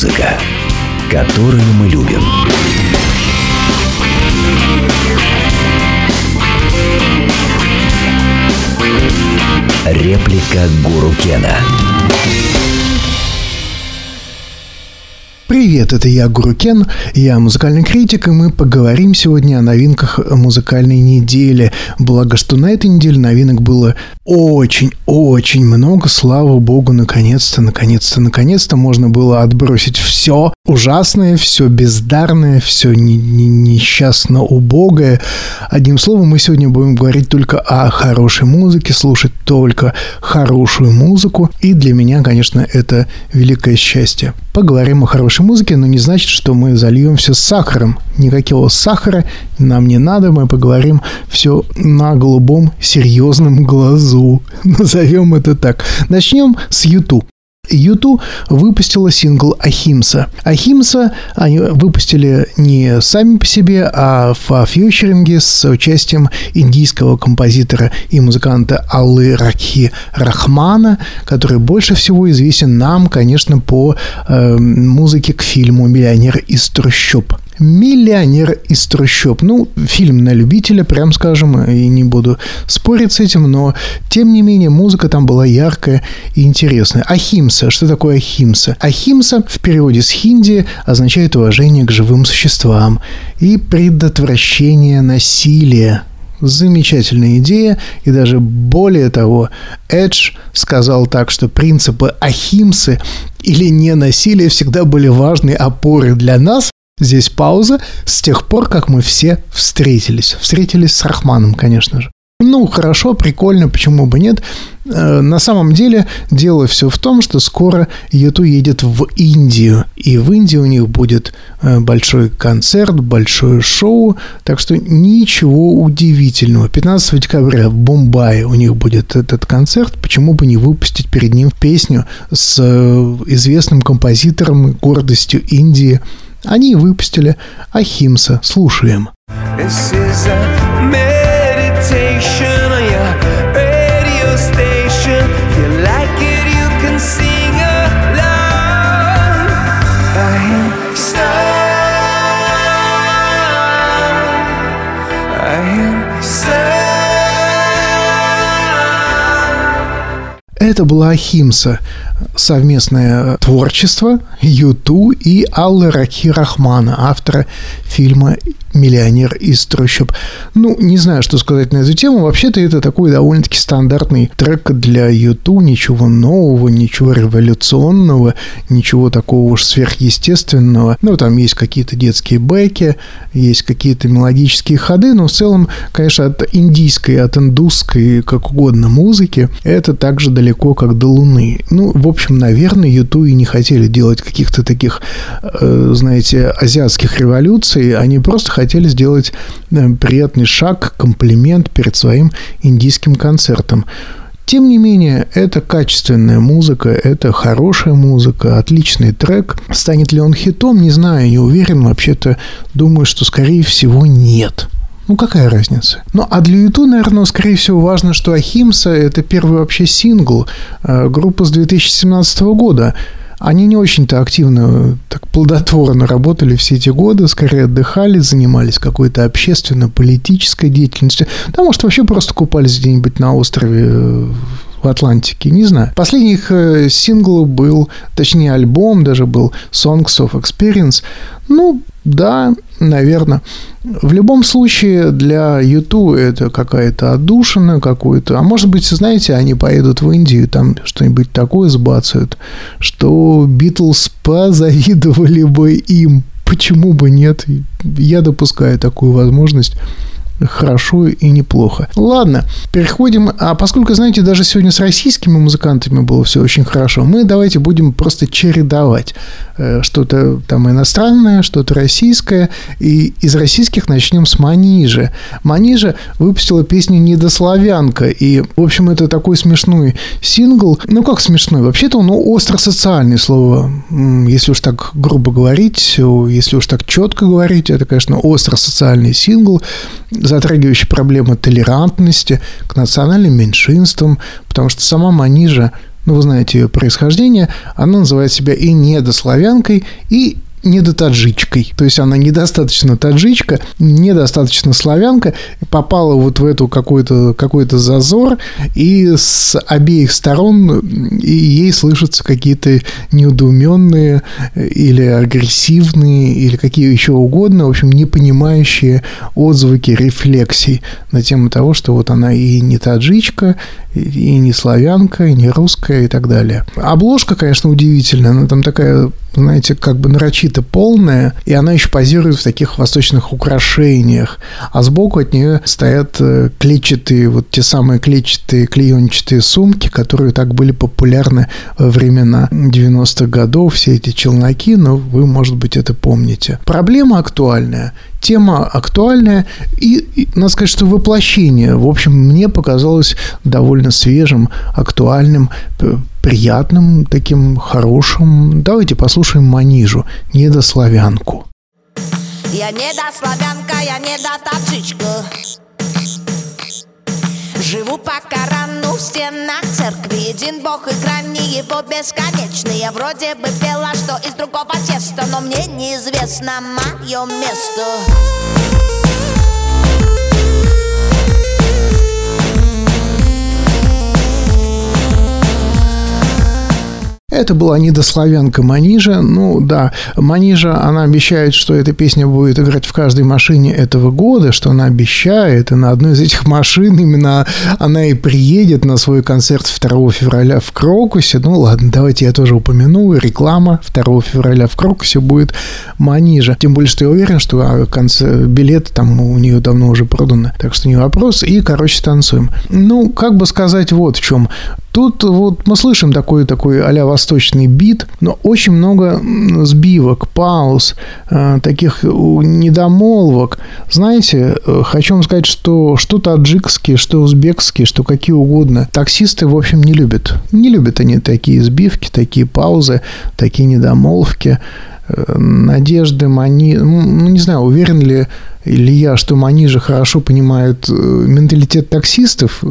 Музыка, которую мы любим. Реплика Гуру Кена. Привет, это я, Гуру Кен, я музыкальный критик, и мы поговорим сегодня о новинках музыкальной недели. Благо, что на этой неделе новинок было очень-очень много, слава богу, наконец-то, наконец-то, наконец-то можно было отбросить все ужасное, все бездарное, все несчастно убогое. Одним словом, мы сегодня будем говорить только о хорошей музыке, слушать только хорошую музыку, и для меня, конечно, это великое счастье. Поговорим о хорошей музыке, но не значит, что мы зальем все сахаром. Никакого сахара нам не надо, мы поговорим все на голубом серьезном глазу. Назовем это так. Начнем с YouTube. Юту выпустила сингл «Ахимса». «Ахимса» они выпустили не сами по себе, а в фьючеринге с участием индийского композитора и музыканта Аллы Ракхи Рахмана, который больше всего известен нам, конечно, по э, музыке к фильму «Миллионер из трущоб». «Миллионер из трущоб». Ну, фильм на любителя, прям скажем, и не буду спорить с этим, но, тем не менее, музыка там была яркая и интересная. Ахимса. Что такое ахимса? Ахимса в переводе с хинди означает уважение к живым существам и предотвращение насилия. Замечательная идея, и даже более того, Эдж сказал так, что принципы Ахимсы или ненасилия всегда были важной опорой для нас, Здесь пауза с тех пор, как мы все встретились. Встретились с Рахманом, конечно же. Ну, хорошо, прикольно, почему бы нет. Э, на самом деле, дело все в том, что скоро Юту едет в Индию. И в Индии у них будет э, большой концерт, большое шоу. Так что ничего удивительного. 15 декабря в Бомбае у них будет этот концерт. Почему бы не выпустить перед ним песню с э, известным композитором, гордостью Индии – они выпустили Ахимса. Слушаем. This is a Это была Ахимса, совместное творчество Юту и Аллы Раки Рахмана, автора фильма «Миллионер из трущоб». Ну, не знаю, что сказать на эту тему. Вообще-то это такой довольно-таки стандартный трек для Юту. Ничего нового, ничего революционного, ничего такого уж сверхъестественного. Ну, там есть какие-то детские бэки, есть какие-то мелодические ходы, но в целом, конечно, от индийской, от индусской, как угодно музыки, это также далеко далеко, как до Луны. Ну, в общем, наверное, Юту и не хотели делать каких-то таких, э, знаете, азиатских революций. Они просто хотели сделать э, приятный шаг, комплимент перед своим индийским концертом. Тем не менее, это качественная музыка, это хорошая музыка, отличный трек. Станет ли он хитом, не знаю, не уверен. Вообще-то думаю, что, скорее всего, нет. Ну, какая разница? Ну, а для Юту, наверное, скорее всего, важно, что Ахимса – это первый вообще сингл э, группы с 2017 года. Они не очень-то активно, так плодотворно работали все эти годы, скорее отдыхали, занимались какой-то общественно-политической деятельностью. Да, может, вообще просто купались где-нибудь на острове э, в Атлантике, не знаю. Последний их э, сингл был, точнее альбом даже был Songs of Experience. Ну, да, наверное. В любом случае для YouTube это какая-то отдушина какой-то. А может быть, знаете, они поедут в Индию, там что-нибудь такое сбацают, что Битлз позавидовали бы им. Почему бы нет? Я допускаю такую возможность хорошо и неплохо. Ладно, переходим. А поскольку, знаете, даже сегодня с российскими музыкантами было все очень хорошо, мы давайте будем просто чередовать. Э, что-то там иностранное, что-то российское. И из российских начнем с Манижи. Манижа выпустила песню «Недославянка». И, в общем, это такой смешной сингл. Ну, как смешной? Вообще-то он остро-социальное слово. Если уж так грубо говорить, если уж так четко говорить, это, конечно, остро-социальный сингл затрагивающий проблемы толерантности к национальным меньшинствам, потому что сама Манижа ну, вы знаете ее происхождение, она называет себя и недославянкой, и недотаджичкой. То есть она недостаточно таджичка, недостаточно славянка, попала вот в эту какой-то какой зазор, и с обеих сторон ей слышатся какие-то неудуменные или агрессивные, или какие еще угодно, в общем, не понимающие отзвуки рефлексий на тему того, что вот она и не таджичка, и не славянка, и не русская, и так далее. Обложка, конечно, удивительная, она там такая знаете, как бы нарочито полная, и она еще позирует в таких восточных украшениях. А сбоку от нее стоят э, клетчатые, вот те самые клетчатые клеенчатые сумки, которые так были популярны во времена 90-х годов, все эти челноки, но вы, может быть, это помните. Проблема актуальная тема актуальная и, и, надо сказать, что воплощение, в общем, мне показалось довольно свежим, актуальным, приятным, таким хорошим. Давайте послушаем Манижу, недославянку. Я недославянка, я недотапчичка Живу по Корану в стенах церкви. Един бог и грани его бесконечные Я вроде бы пела, что из другого теста Но мне неизвестно мое место Это была недославянка Манижа. Ну да, Манижа, она обещает, что эта песня будет играть в каждой машине этого года, что она обещает, и на одной из этих машин именно она и приедет на свой концерт 2 февраля в Крокусе. Ну ладно, давайте я тоже упомяну. Реклама 2 февраля в Крокусе будет Манижа. Тем более, что я уверен, что а, конце... билеты там у нее давно уже проданы. Так что не вопрос. И, короче, танцуем. Ну, как бы сказать вот в чем. Тут вот мы слышим такой, такой а восточный бит, но очень много сбивок, пауз, э, таких недомолвок. Знаете, э, хочу вам сказать, что что таджикские, что узбекские, что какие угодно, таксисты, в общем, не любят. Не любят они такие сбивки, такие паузы, такие недомолвки. Э, надежды, мани... Ну, не знаю, уверен ли или я, что Манижа хорошо понимает менталитет таксистов,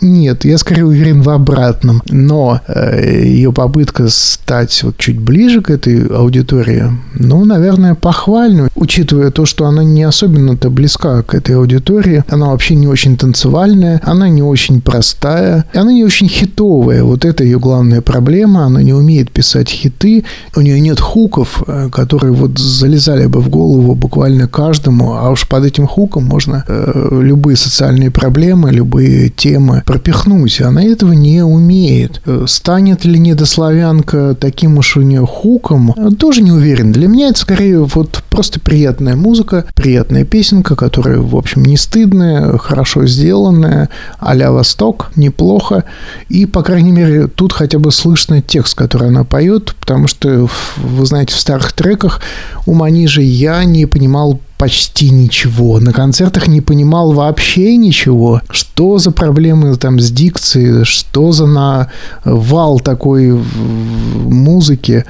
нет, я скорее уверен в обратном. Но э, ее попытка стать вот чуть ближе к этой аудитории, ну, наверное, похвальна, учитывая то, что она не особенно-то близка к этой аудитории. Она вообще не очень танцевальная, она не очень простая, она не очень хитовая. Вот это ее главная проблема. Она не умеет писать хиты, у нее нет хуков, э, которые вот залезали бы в голову буквально каждому, а уж под этим хуком можно э, любые социальные проблемы, любые темы пропихнуть. Она этого не умеет. Э, станет ли недославянка таким уж у нее хуком, э, тоже не уверен. Для меня это скорее вот просто приятная музыка, приятная песенка, которая, в общем, не стыдная, хорошо сделанная, а-ля Восток, неплохо. И, по крайней мере, тут хотя бы слышно текст, который она поет, потому что, вы знаете, в старых треках у Манижи я не понимал почти ничего. На концертах не понимал вообще ничего. Что за проблемы там с дикцией, что за на вал такой музыки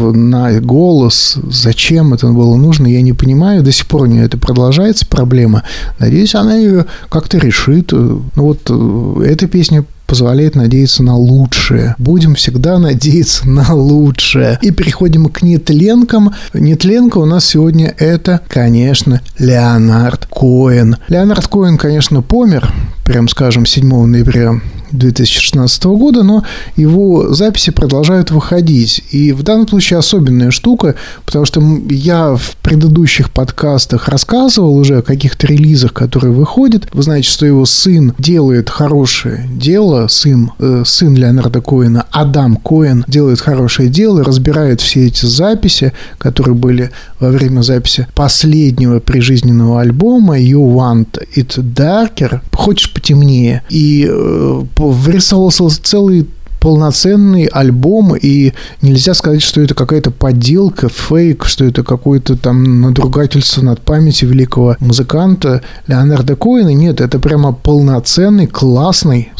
на голос, зачем это было нужно, я не понимаю. До сих пор у нее это продолжается проблема. Надеюсь, она ее как-то решит. Ну вот э, эта песня позволяет надеяться на лучшее. Будем всегда надеяться на лучшее. И переходим к нетленкам. Нетленка у нас сегодня это, конечно, Леонард Коэн. Леонард Коэн, конечно, помер, прям скажем, 7 ноября 2016 года, но его записи продолжают выходить. И в данном случае особенная штука, потому что я в предыдущих подкастах рассказывал уже о каких-то релизах, которые выходят. Вы знаете, что его сын делает хорошее дело, сын, э, сын Леонарда Коэна, Адам Коэн, делает хорошее дело, разбирает все эти записи, которые были во время записи последнего прижизненного альбома You Want It Darker, хочешь потемнее, и э, вырисовывался целый полноценный альбом, и нельзя сказать, что это какая-то подделка, фейк, что это какое-то там надругательство над памятью великого музыканта Леонарда Коина. Нет, это прямо полноценный, классный,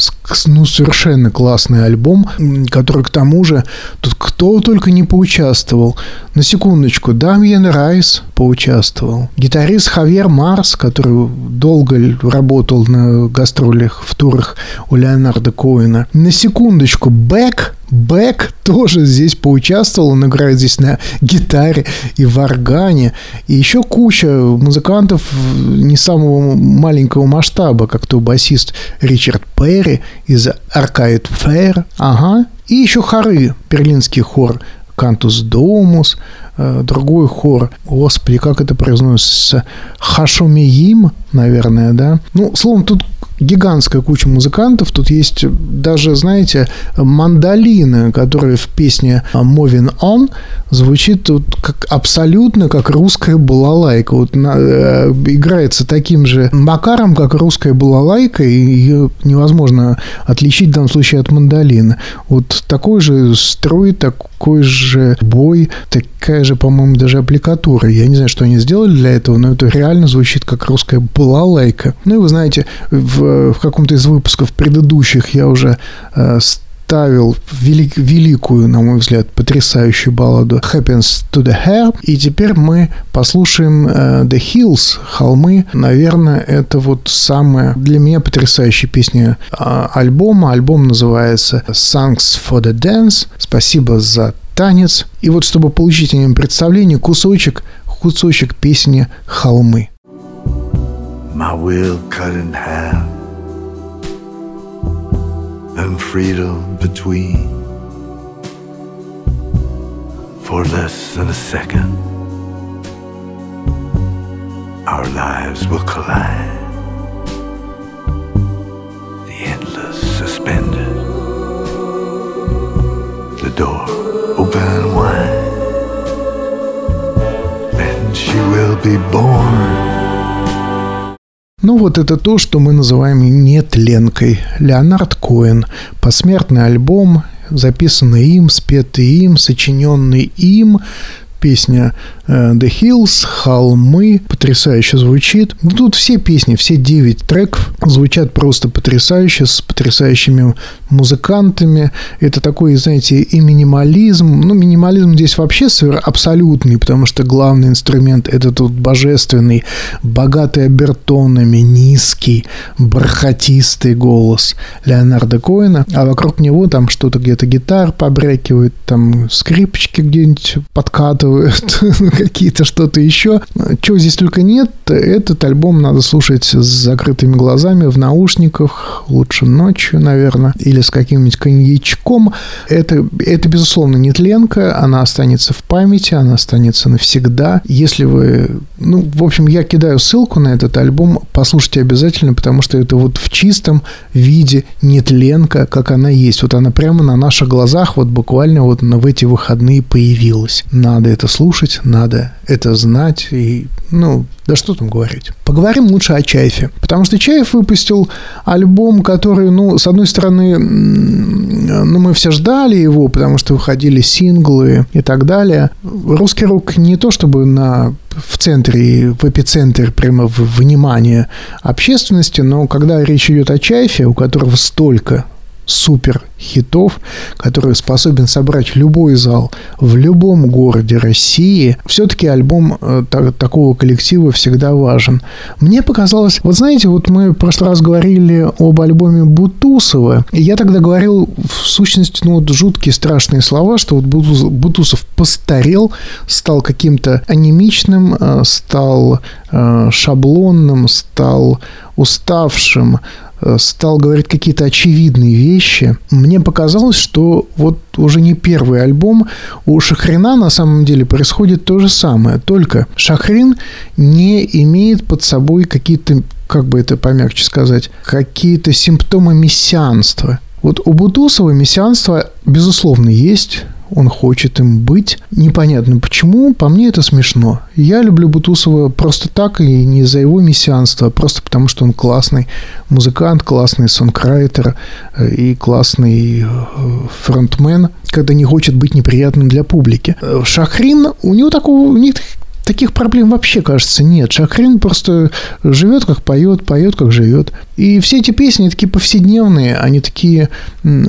ну, совершенно классный альбом, который к тому же, тут кто только не поучаствовал. На секундочку, Дамьен Райс поучаствовал. Гитарист Хавьер Марс, который долго работал на гастролях в турах у Леонарда Коэна. На секундочку, Бек, Бек тоже здесь поучаствовал, он играет здесь на гитаре и в органе. И еще куча музыкантов не самого маленького масштаба, как то басист Ричард Перри из Arcade Fire. Ага. И еще хоры, берлинский хор Cantus Domus, э, другой хор. Господи, как это произносится? Хашумиим, наверное, да? Ну, словом, тут гигантская куча музыкантов. Тут есть даже, знаете, мандолины, которые в песне «Moving On» звучит тут как, абсолютно как русская балалайка. Вот на, э, играется таким же макаром, как русская балалайка, и ее невозможно отличить в данном случае от мандолины. Вот такой же строй, такой же бой, такая же, по-моему, даже аппликатура. Я не знаю, что они сделали для этого, но это реально звучит как русская балалайка. Ну и вы знаете, в, в каком-то из выпусков предыдущих я уже э, ставил велик, великую, на мой взгляд, потрясающую балладу Happens to the Hair. И теперь мы послушаем uh, The Hills, холмы. Наверное, это вот самая для меня потрясающая песня uh, альбома. Альбом называется Songs for the Dance. Спасибо за танец. И вот, чтобы получить о нем представление, кусочек, кусочек песни «Холмы». My will cut in half and freedom between. For less than a second, our lives will collide. The endless suspended, the door open wide, and she will be born. Ну вот это то, что мы называем нетленкой. Леонард Коэн. Посмертный альбом, записанный им, спетый им, сочиненный им, песня э, The Hills, холмы, потрясающе звучит. Ну, тут все песни, все 9 треков звучат просто потрясающе, с потрясающими музыкантами. Это такой, знаете, и минимализм. Ну, минимализм здесь вообще абсолютный, потому что главный инструмент это тут божественный, богатый обертонами, низкий, бархатистый голос Леонарда Коина, а вокруг него там что-то где-то гитар побрякивает, там скрипочки где-нибудь подкатывают, какие-то что-то еще. Чего здесь только нет, этот альбом надо слушать с закрытыми глазами, в наушниках, лучше ночью, наверное, или с каким-нибудь коньячком. Это, это безусловно, не тленка, она останется в памяти, она останется навсегда. Если вы... Ну, в общем, я кидаю ссылку на этот альбом, послушайте обязательно, потому что это вот в чистом виде нетленка, как она есть. Вот она прямо на наших глазах вот буквально вот в эти выходные появилась. Надо это слушать, надо это знать. И, ну, да что там говорить. Поговорим лучше о Чайфе. Потому что Чайф выпустил альбом, который, ну, с одной стороны, ну, мы все ждали его, потому что выходили синглы и так далее. Русский рок не то чтобы на в центре, в эпицентре прямо внимания общественности, но когда речь идет о Чайфе, у которого столько супер хитов, который способен собрать любой зал в любом городе России, все-таки альбом э, так, такого коллектива всегда важен. Мне показалось, вот знаете, вот мы в прошлый раз говорили об альбоме Бутусова, и я тогда говорил в сущности, ну вот жуткие страшные слова, что вот Бутусов постарел, стал каким-то анемичным, э, стал э, шаблонным, стал уставшим, стал говорить какие-то очевидные вещи, мне показалось, что вот уже не первый альбом у Шахрина на самом деле происходит то же самое. Только Шахрин не имеет под собой какие-то, как бы это помягче сказать, какие-то симптомы мессианства. Вот у Бутусова мессианство, безусловно, есть он хочет им быть. Непонятно почему, по мне это смешно. Я люблю Бутусова просто так, и не за его мессианство, а просто потому, что он классный музыкант, классный сонграйтер э, и классный э, фронтмен, когда не хочет быть неприятным для публики. Шахрин, у него такого, у них таких проблем вообще, кажется, нет. Шахрин просто живет, как поет, поет, как живет. И все эти песни такие повседневные, они такие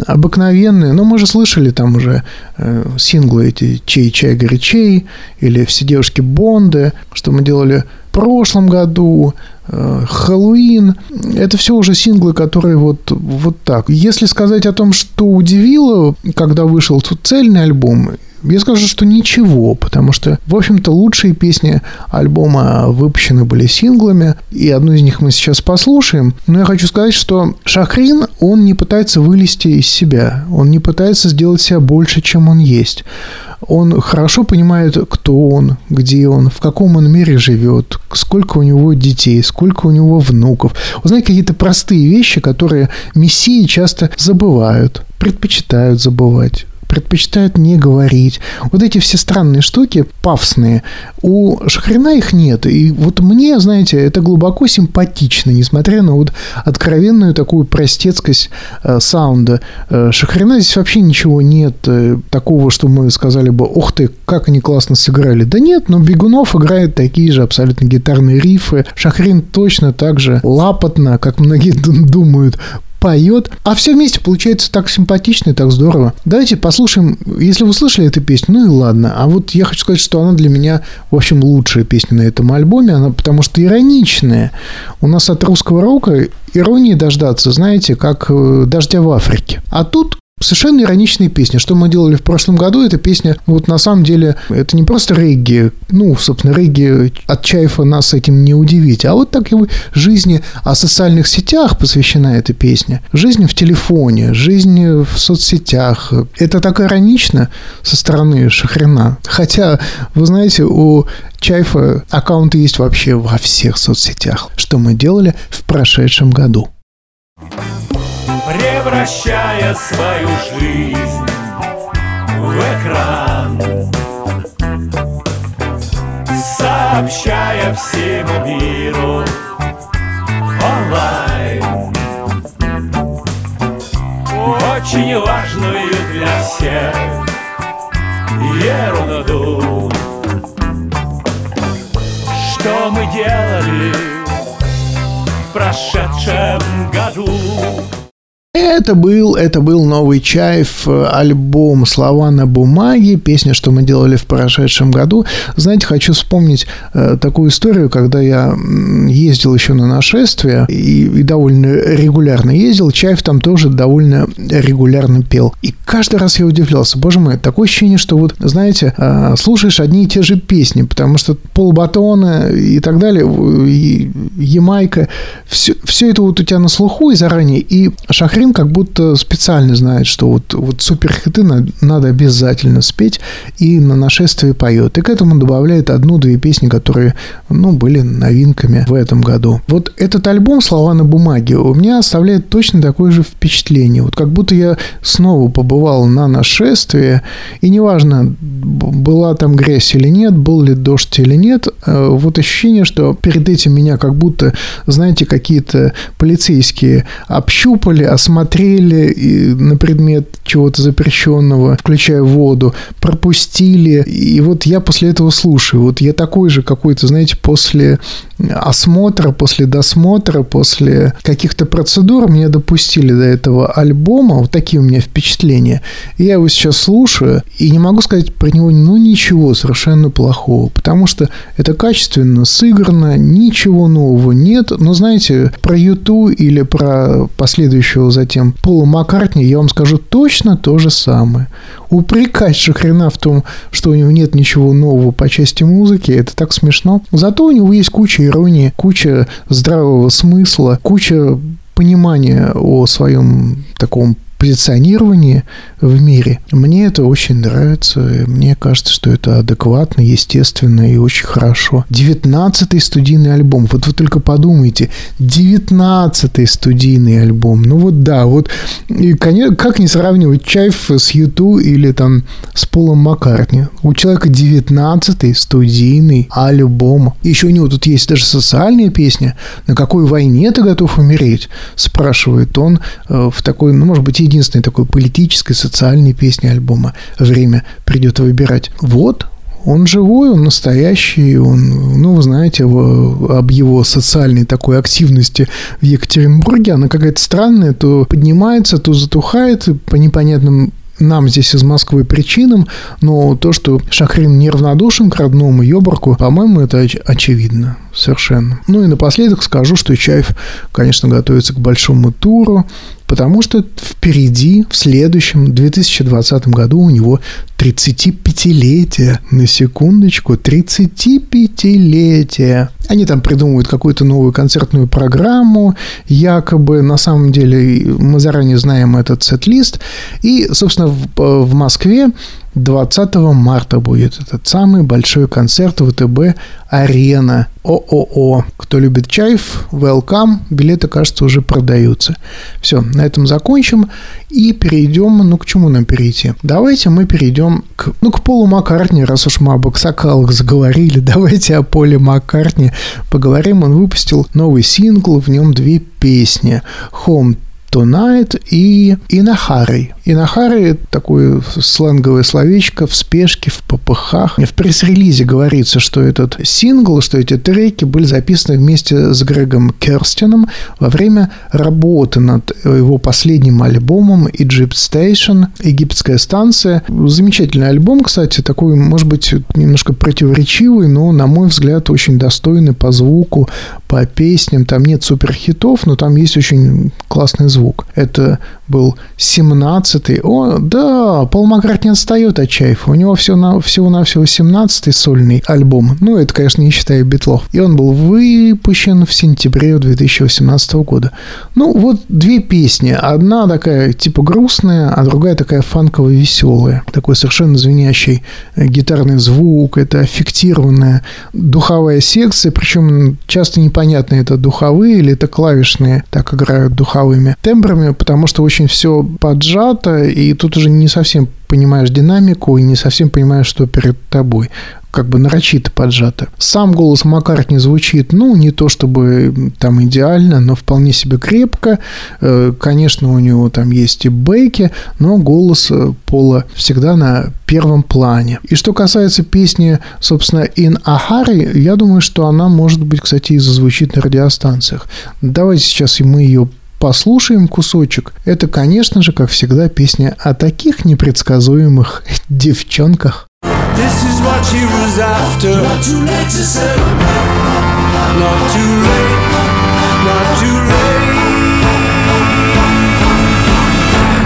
обыкновенные. Но мы же слышали там уже э, синглы эти «Чей, чай, горячей» или «Все девушки Бонды», что мы делали прошлом году, э, Хэллоуин. Это все уже синглы, которые вот, вот так. Если сказать о том, что удивило, когда вышел тут цельный альбом, я скажу, что ничего, потому что, в общем-то, лучшие песни альбома выпущены были синглами, и одну из них мы сейчас послушаем. Но я хочу сказать, что Шахрин, он не пытается вылезти из себя, он не пытается сделать себя больше, чем он есть. Он хорошо понимает, кто он, где он, в каком он мире живет, сколько у него детей, сколько у него внуков. Вы знаете, какие-то простые вещи, которые мессии часто забывают, предпочитают забывать предпочитают не говорить. Вот эти все странные штуки, пафосные, у Шахрина их нет. И вот мне, знаете, это глубоко симпатично, несмотря на вот откровенную такую простецкость э, саунда. Э, Шахрина здесь вообще ничего нет э, такого, что мы сказали бы, ух ты, как они классно сыграли. Да нет, но Бегунов играет такие же абсолютно гитарные рифы. Шахрин точно так же лапотно, как многие думают, поет, а все вместе получается так симпатично и так здорово. Давайте послушаем, если вы слышали эту песню, ну и ладно. А вот я хочу сказать, что она для меня, в общем, лучшая песня на этом альбоме, она потому что ироничная. У нас от русского рока иронии дождаться, знаете, как э, дождя в Африке. А тут Совершенно ироничная песня. Что мы делали в прошлом году, эта песня, вот на самом деле, это не просто регги. Ну, собственно, регги от Чайфа нас этим не удивить. А вот так его жизни о социальных сетях посвящена эта песня. Жизнь в телефоне, жизнь в соцсетях. Это так иронично со стороны Шахрина. Хотя, вы знаете, у Чайфа аккаунты есть вообще во всех соцсетях. Что мы делали в прошедшем году превращая свою жизнь в экран, сообщая всему миру онлайн очень важную для всех ерунду. Что мы делали в прошедшем году? Это был, это был новый Чаев, альбом «Слова на бумаге», песня, что мы делали в прошедшем году. Знаете, хочу вспомнить э, такую историю, когда я ездил еще на нашествие и, и довольно регулярно ездил, Чаев там тоже довольно регулярно пел. И каждый раз я удивлялся, боже мой, такое ощущение, что вот, знаете, э, слушаешь одни и те же песни, потому что полбатона и так далее, и Ямайка, все, все это вот у тебя на слуху и заранее, и Шахрин Максим как будто специально знает, что вот, вот суперхиты надо обязательно спеть, и на нашествие поет. И к этому добавляет одну-две песни, которые, ну, были новинками в этом году. Вот этот альбом «Слова на бумаге» у меня оставляет точно такое же впечатление. Вот как будто я снова побывал на нашествии, и неважно, была там грязь или нет, был ли дождь или нет, э, вот ощущение, что перед этим меня как будто, знаете, какие-то полицейские общупали, осмотрели, смотрели на предмет чего-то запрещенного, включая воду, пропустили. И вот я после этого слушаю. Вот я такой же какой-то, знаете, после осмотра, после досмотра, после каких-то процедур меня допустили до этого альбома. Вот такие у меня впечатления. И я его сейчас слушаю и не могу сказать про него ну ничего совершенно плохого, потому что это качественно сыграно, ничего нового нет. Но знаете, про Юту или про последующего затем Пола Маккартни я вам скажу точно то же самое. Упрекать Шахрина в том, что у него нет ничего нового по части музыки, это так смешно. Зато у него есть куча иронии, куча здравого смысла, куча понимания о своем таком позиционировании в мире. Мне это очень нравится. Мне кажется, что это адекватно, естественно и очень хорошо. Девятнадцатый студийный альбом. Вот вы только подумайте. Девятнадцатый студийный альбом. Ну вот да, вот и, конечно, как не сравнивать Чайф с Юту или там с Полом Маккартни. У человека девятнадцатый студийный альбом. Еще у него тут есть даже социальная песня. На какой войне ты готов умереть? Спрашивает он э, в такой, ну, может быть, единственной такой политической, социальной песни альбома «Время придет выбирать». Вот, Он живой, он настоящий, он, ну, вы знаете, об его социальной такой активности в Екатеринбурге, она какая-то странная, то поднимается, то затухает по непонятным нам здесь из Москвы причинам, но то, что Шахрин неравнодушен к родному Йоборку, по-моему, это оч- очевидно совершенно. Ну и напоследок скажу, что Чаев, конечно, готовится к большому туру, потому что впереди, в следующем 2020 году у него 35-летие. На секундочку, 35-летие. Они там придумывают какую-то новую концертную программу, якобы, на самом деле, мы заранее знаем этот сет-лист. И, собственно, в, в Москве 20 марта будет этот самый большой концерт ВТБ «Арена». ООО. Кто любит чаев, welcome. Билеты, кажется, уже продаются. Все, на этом закончим. И перейдем, ну, к чему нам перейти? Давайте мы перейдем к, ну, к Полу Маккартни, раз уж мы об аксакалах заговорили. Давайте о Поле Маккартни поговорим. Он выпустил новый сингл, в нем две песни. Home Tonight и Инахарой. Инахары – такое сленговое словечко в спешке, в попыхах. В пресс-релизе говорится, что этот сингл, что эти треки были записаны вместе с Грегом Керстином во время работы над его последним альбомом Egypt Station, египетская станция. Замечательный альбом, кстати, такой, может быть, немножко противоречивый, но, на мой взгляд, очень достойный по звуку, по песням. Там нет суперхитов, но там есть очень классный звук. Это был 17-й. О, да, Пол Маккартни отстает от Чайфа. У него все на, всего-навсего 17-й сольный альбом. Ну, это, конечно, не считая Битлов. И он был выпущен в сентябре 2018 года. Ну, вот две песни. Одна такая типа грустная, а другая такая фанково-веселая. Такой совершенно звенящий э, гитарный звук. Это аффектированная духовая секция. Причем часто непонятно, это духовые или это клавишные так играют духовыми тембрами, потому что очень все поджато, и тут уже не совсем понимаешь динамику и не совсем понимаешь, что перед тобой как бы нарочито поджато. Сам голос Маккартни звучит, ну, не то чтобы там идеально, но вполне себе крепко. Э, конечно, у него там есть и бейки, но голос э, Пола всегда на первом плане. И что касается песни, собственно, In Ahari, я думаю, что она, может быть, кстати, и зазвучит на радиостанциях. Давайте сейчас мы ее Послушаем кусочек. Это, конечно же, как всегда, песня о таких непредсказуемых девчонках. This is what she was after. Not too late to say. Not too late. Not too late.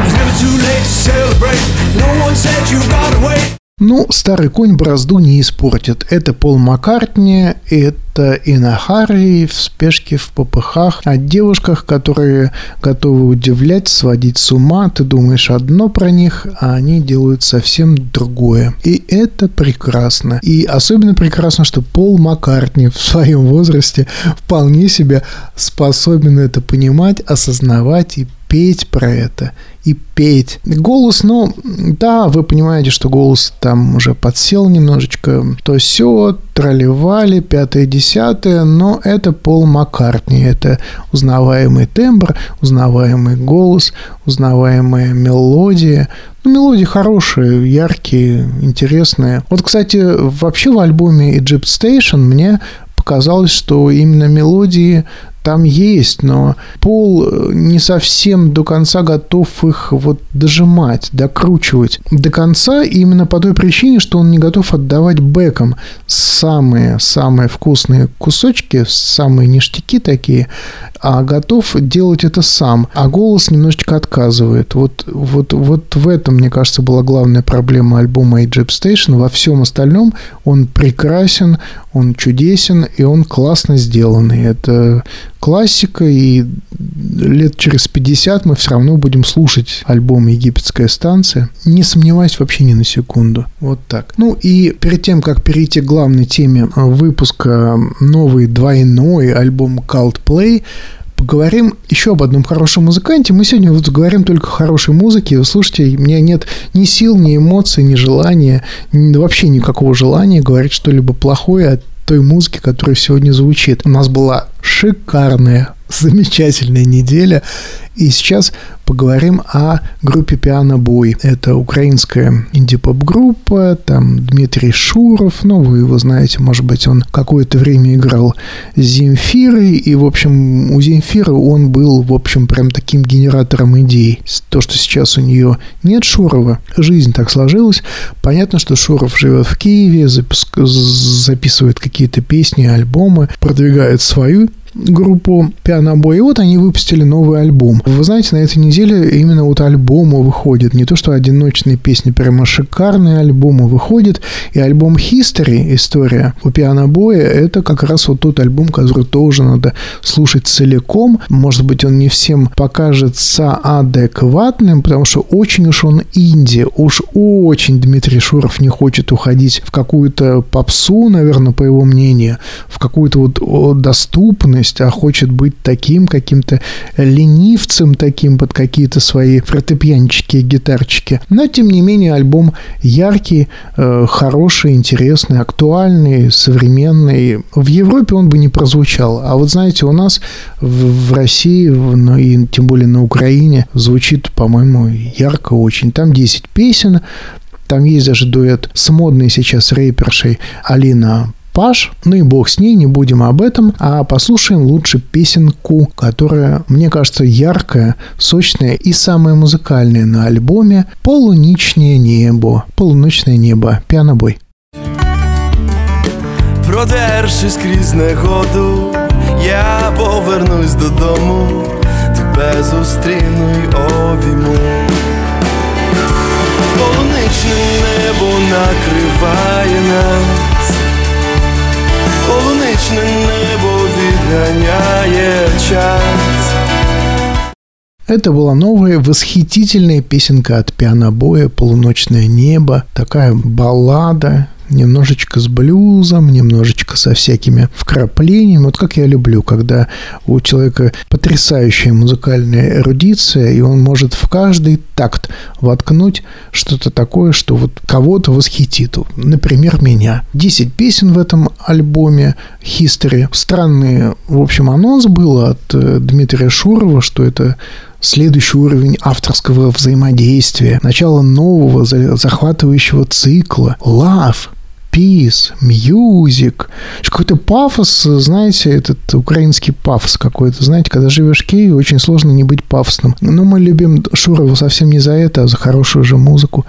It's never too late to celebrate. No one said you gotta wait. Ну, старый конь бразду не испортит. Это Пол Маккартни, это Инна Харри в спешке, в попыхах, о девушках, которые готовы удивлять, сводить с ума. Ты думаешь одно про них, а они делают совсем другое. И это прекрасно. И особенно прекрасно, что Пол Маккартни в своем возрасте вполне себе способен это понимать, осознавать и петь про это и петь. Голос, ну, да, вы понимаете, что голос там уже подсел немножечко, то все, тролливали, пятое, десятое, но это Пол Маккартни, это узнаваемый тембр, узнаваемый голос, узнаваемая мелодия, ну, мелодии хорошие, яркие, интересные. Вот, кстати, вообще в альбоме Egypt Station мне показалось, что именно мелодии там есть, но Пол э, не совсем до конца готов их вот дожимать, докручивать до конца именно по той причине, что он не готов отдавать бэкам самые-самые вкусные кусочки, самые ништяки такие, а готов делать это сам. А голос немножечко отказывает. Вот, вот, вот в этом, мне кажется, была главная проблема альбома Egypt Station. Во всем остальном он прекрасен, он чудесен, и он классно сделанный. Это классика, и лет через 50 мы все равно будем слушать альбом «Египетская станция», не сомневаясь вообще ни на секунду. Вот так. Ну и перед тем, как перейти к главной теме выпуска, новый двойной альбом Coldplay, поговорим еще об одном хорошем музыканте. Мы сегодня вот говорим только о хорошей музыке. Слушайте, у меня нет ни сил, ни эмоций, ни желания, ни, вообще никакого желания говорить что-либо плохое о той музыки, которая сегодня звучит. У нас была шикарная замечательная неделя. И сейчас поговорим о группе Пиано Бой. Это украинская инди-поп-группа, там Дмитрий Шуров, ну, вы его знаете, может быть, он какое-то время играл с Земфирой, и, в общем, у Земфиры он был, в общем, прям таким генератором идей. То, что сейчас у нее нет Шурова, жизнь так сложилась. Понятно, что Шуров живет в Киеве, записывает какие-то песни, альбомы, продвигает свою группу Piano и вот они выпустили новый альбом. Вы знаете, на этой неделе именно вот альбомы выходят, не то что одиночные песни, прямо шикарные альбомы выходят, и альбом History, история у Piano это как раз вот тот альбом, который тоже надо слушать целиком, может быть, он не всем покажется адекватным, потому что очень уж он инди, уж очень Дмитрий Шуров не хочет уходить в какую-то попсу, наверное, по его мнению, в какую-то вот доступность, личность, а хочет быть таким каким-то ленивцем таким под какие-то свои фортепианчики и гитарчики. Но, тем не менее, альбом яркий, э, хороший, интересный, актуальный, современный. В Европе он бы не прозвучал. А вот, знаете, у нас в, России, ну и тем более на Украине, звучит, по-моему, ярко очень. Там 10 песен, там есть даже дуэт с модной сейчас рэпершей Алина Паш. Ну и бог с ней, не будем об этом, а послушаем лучше песенку, которая, мне кажется, яркая, сочная и самая музыкальная на альбоме «Полуничное небо». «Полуночное небо». Пианобой. Продерши скрізь негоду, я повернусь додому, тебе зустріну й обійму. Полуничне небо накриває нас полуничне небо відганяє час. Это была новая восхитительная песенка от пианобоя «Полуночное небо». Такая баллада, немножечко с блюзом, немножечко со всякими вкраплениями. Вот как я люблю, когда у человека потрясающая музыкальная эрудиция, и он может в каждый такт воткнуть что-то такое, что вот кого-то восхитит. Например, меня. Десять песен в этом альбоме History. Странный, в общем, анонс был от э, Дмитрия Шурова, что это следующий уровень авторского взаимодействия, начало нового захватывающего цикла. Love peace, music. Какой-то пафос, знаете, этот украинский пафос какой-то. Знаете, когда живешь в Киеве, очень сложно не быть пафосным. Но мы любим Шурова совсем не за это, а за хорошую же музыку.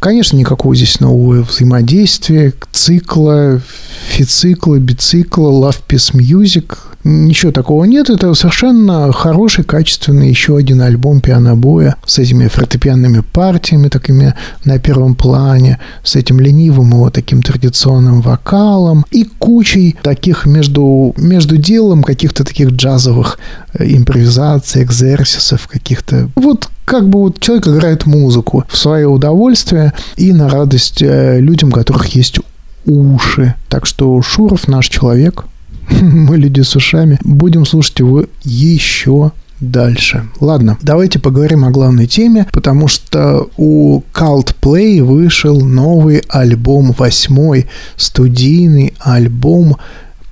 Конечно, никакого здесь нового взаимодействия, цикла, фицикла, бицикла, love, peace, music – Ничего такого нет. Это совершенно хороший, качественный еще один альбом пианобоя с этими фортепианными партиями такими на первом плане, с этим ленивым его таким традиционным вокалом и кучей таких между, между делом каких-то таких джазовых э, импровизаций, экзерсисов каких-то. Вот как бы вот человек играет музыку в свое удовольствие и на радость э, людям, у которых есть уши. Так что Шуров наш человек, мы люди с ушами, будем слушать его еще дальше. Ладно, давайте поговорим о главной теме, потому что у Coldplay вышел новый альбом, восьмой студийный альбом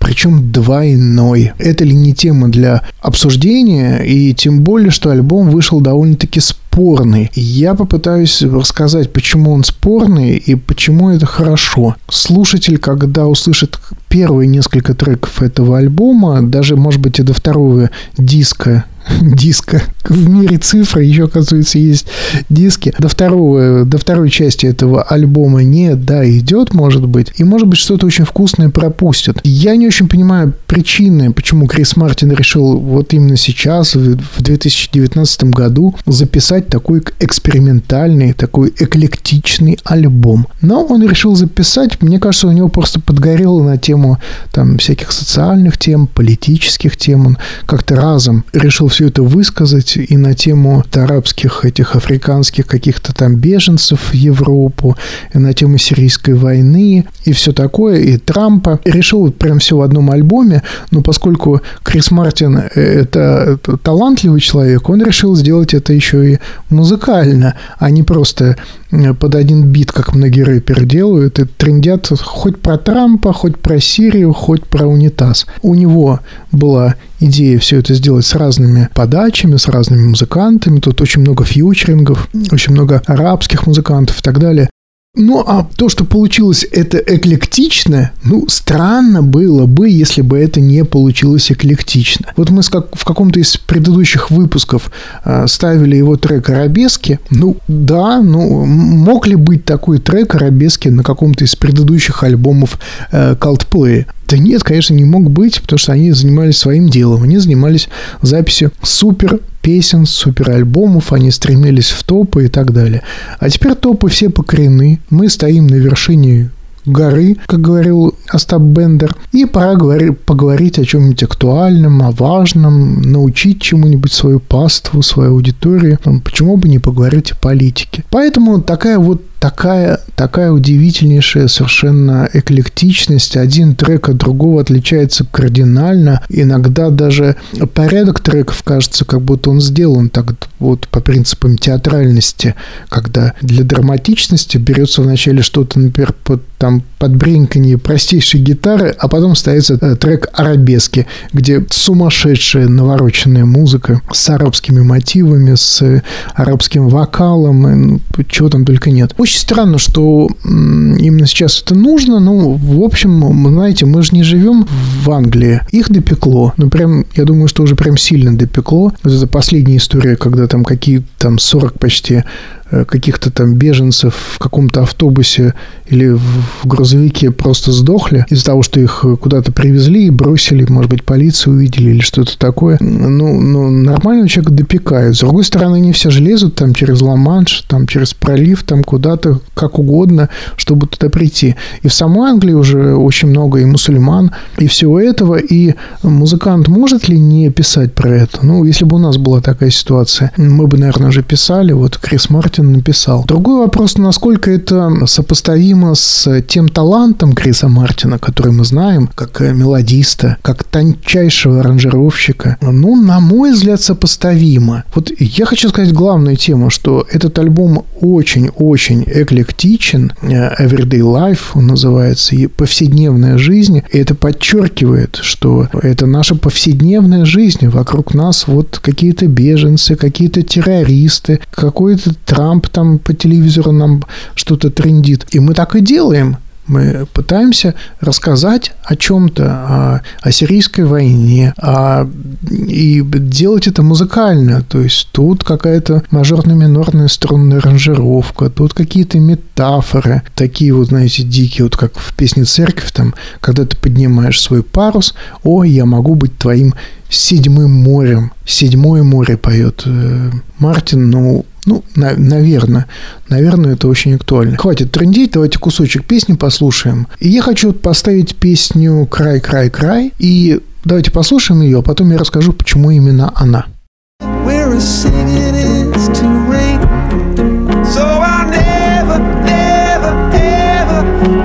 причем двойной. Это ли не тема для обсуждения, и тем более, что альбом вышел довольно-таки спорный. Я попытаюсь рассказать, почему он спорный и почему это хорошо. Слушатель, когда услышит первые несколько треков этого альбома, даже, может быть, и до второго диска диска. В мире цифры еще, оказывается, есть диски. До, второго, до второй части этого альбома не дойдет, может быть. И, может быть, что-то очень вкусное пропустят. Я не очень понимаю причины, почему Крис Мартин решил вот именно сейчас, в 2019 году, записать такой экспериментальный, такой эклектичный альбом. Но он решил записать, мне кажется, у него просто подгорело на тему там всяких социальных тем, политических тем. Он как-то разом решил все это высказать и на тему арабских, этих африканских каких-то там беженцев в Европу, и на тему сирийской войны, и все такое, и Трампа. И решил прям все в одном альбоме, но поскольку Крис Мартин – это талантливый человек, он решил сделать это еще и музыкально, а не просто под один бит, как многие рэперы делают, и трендят хоть про Трампа, хоть про Сирию, хоть про унитаз. У него была идея все это сделать с разными подачами, с разными музыкантами. Тут очень много фьючерингов, очень много арабских музыкантов и так далее. Ну, а то, что получилось это эклектично, ну, странно было бы, если бы это не получилось эклектично. Вот мы в каком-то из предыдущих выпусков а, ставили его трек «Арабески». Ну, да, ну, мог ли быть такой трек «Арабески» на каком-то из предыдущих альбомов э, Coldplay? Да нет, конечно, не мог быть, потому что они занимались своим делом. Они занимались записью супер песен, супер альбомов, они стремились в топы и так далее. А теперь топы все покорены. Мы стоим на вершине горы, как говорил Остап Бендер, и пора говори, поговорить о чем-нибудь актуальном, о важном, научить чему-нибудь свою паству, свою аудиторию. Почему бы не поговорить о политике? Поэтому такая вот такая, такая удивительнейшая совершенно эклектичность. Один трек от другого отличается кардинально. Иногда даже порядок треков кажется, как будто он сделан так вот по принципам театральности, когда для драматичности берется вначале что-то, например, под, там, под бринканье простейшей гитары, а потом ставится э, трек арабески, где сумасшедшая навороченная музыка с арабскими мотивами, с арабским вокалом, чего там только нет. Очень очень странно, что именно сейчас это нужно. Ну, в общем, знаете, мы же не живем в Англии. Их допекло. Ну, прям, я думаю, что уже прям сильно допекло. Вот это последняя история, когда там какие там 40 почти каких-то там беженцев в каком-то автобусе или в грузовике просто сдохли из-за того, что их куда-то привезли и бросили, может быть, полицию увидели или что-то такое. Ну, ну нормально человек допекает. С другой стороны, не все же лезут там через Ла-Манш, там через пролив, там куда-то, как угодно, чтобы туда прийти. И в самой Англии уже очень много и мусульман, и всего этого. И музыкант может ли не писать про это? Ну, если бы у нас была такая ситуация, мы бы, наверное, уже писали. Вот Крис Мартин Мартин написал. Другой вопрос, насколько это сопоставимо с тем талантом Криса Мартина, который мы знаем, как мелодиста, как тончайшего аранжировщика. Ну, на мой взгляд, сопоставимо. Вот я хочу сказать главную тему, что этот альбом очень-очень эклектичен. Everyday Life он называется, и повседневная жизнь. И это подчеркивает, что это наша повседневная жизнь. Вокруг нас вот какие-то беженцы, какие-то террористы, какой-то Трамп, Трамп там по телевизору нам что-то трендит. И мы так и делаем. Мы пытаемся рассказать о чем-то, о, о сирийской войне, о, и делать это музыкально. То есть тут какая-то мажорно-минорная струнная аранжировка, тут какие-то метафоры, такие вот, знаете, дикие, вот как в песне «Церковь», там, когда ты поднимаешь свой парус, «О, я могу быть твоим седьмым морем». Седьмое море поет э, Мартин, ну, ну, на, наверное. Наверное, это очень актуально. Хватит трендить, давайте кусочек песни послушаем. И я хочу поставить песню «Край, край, край». И давайте послушаем ее, а потом я расскажу, почему именно она.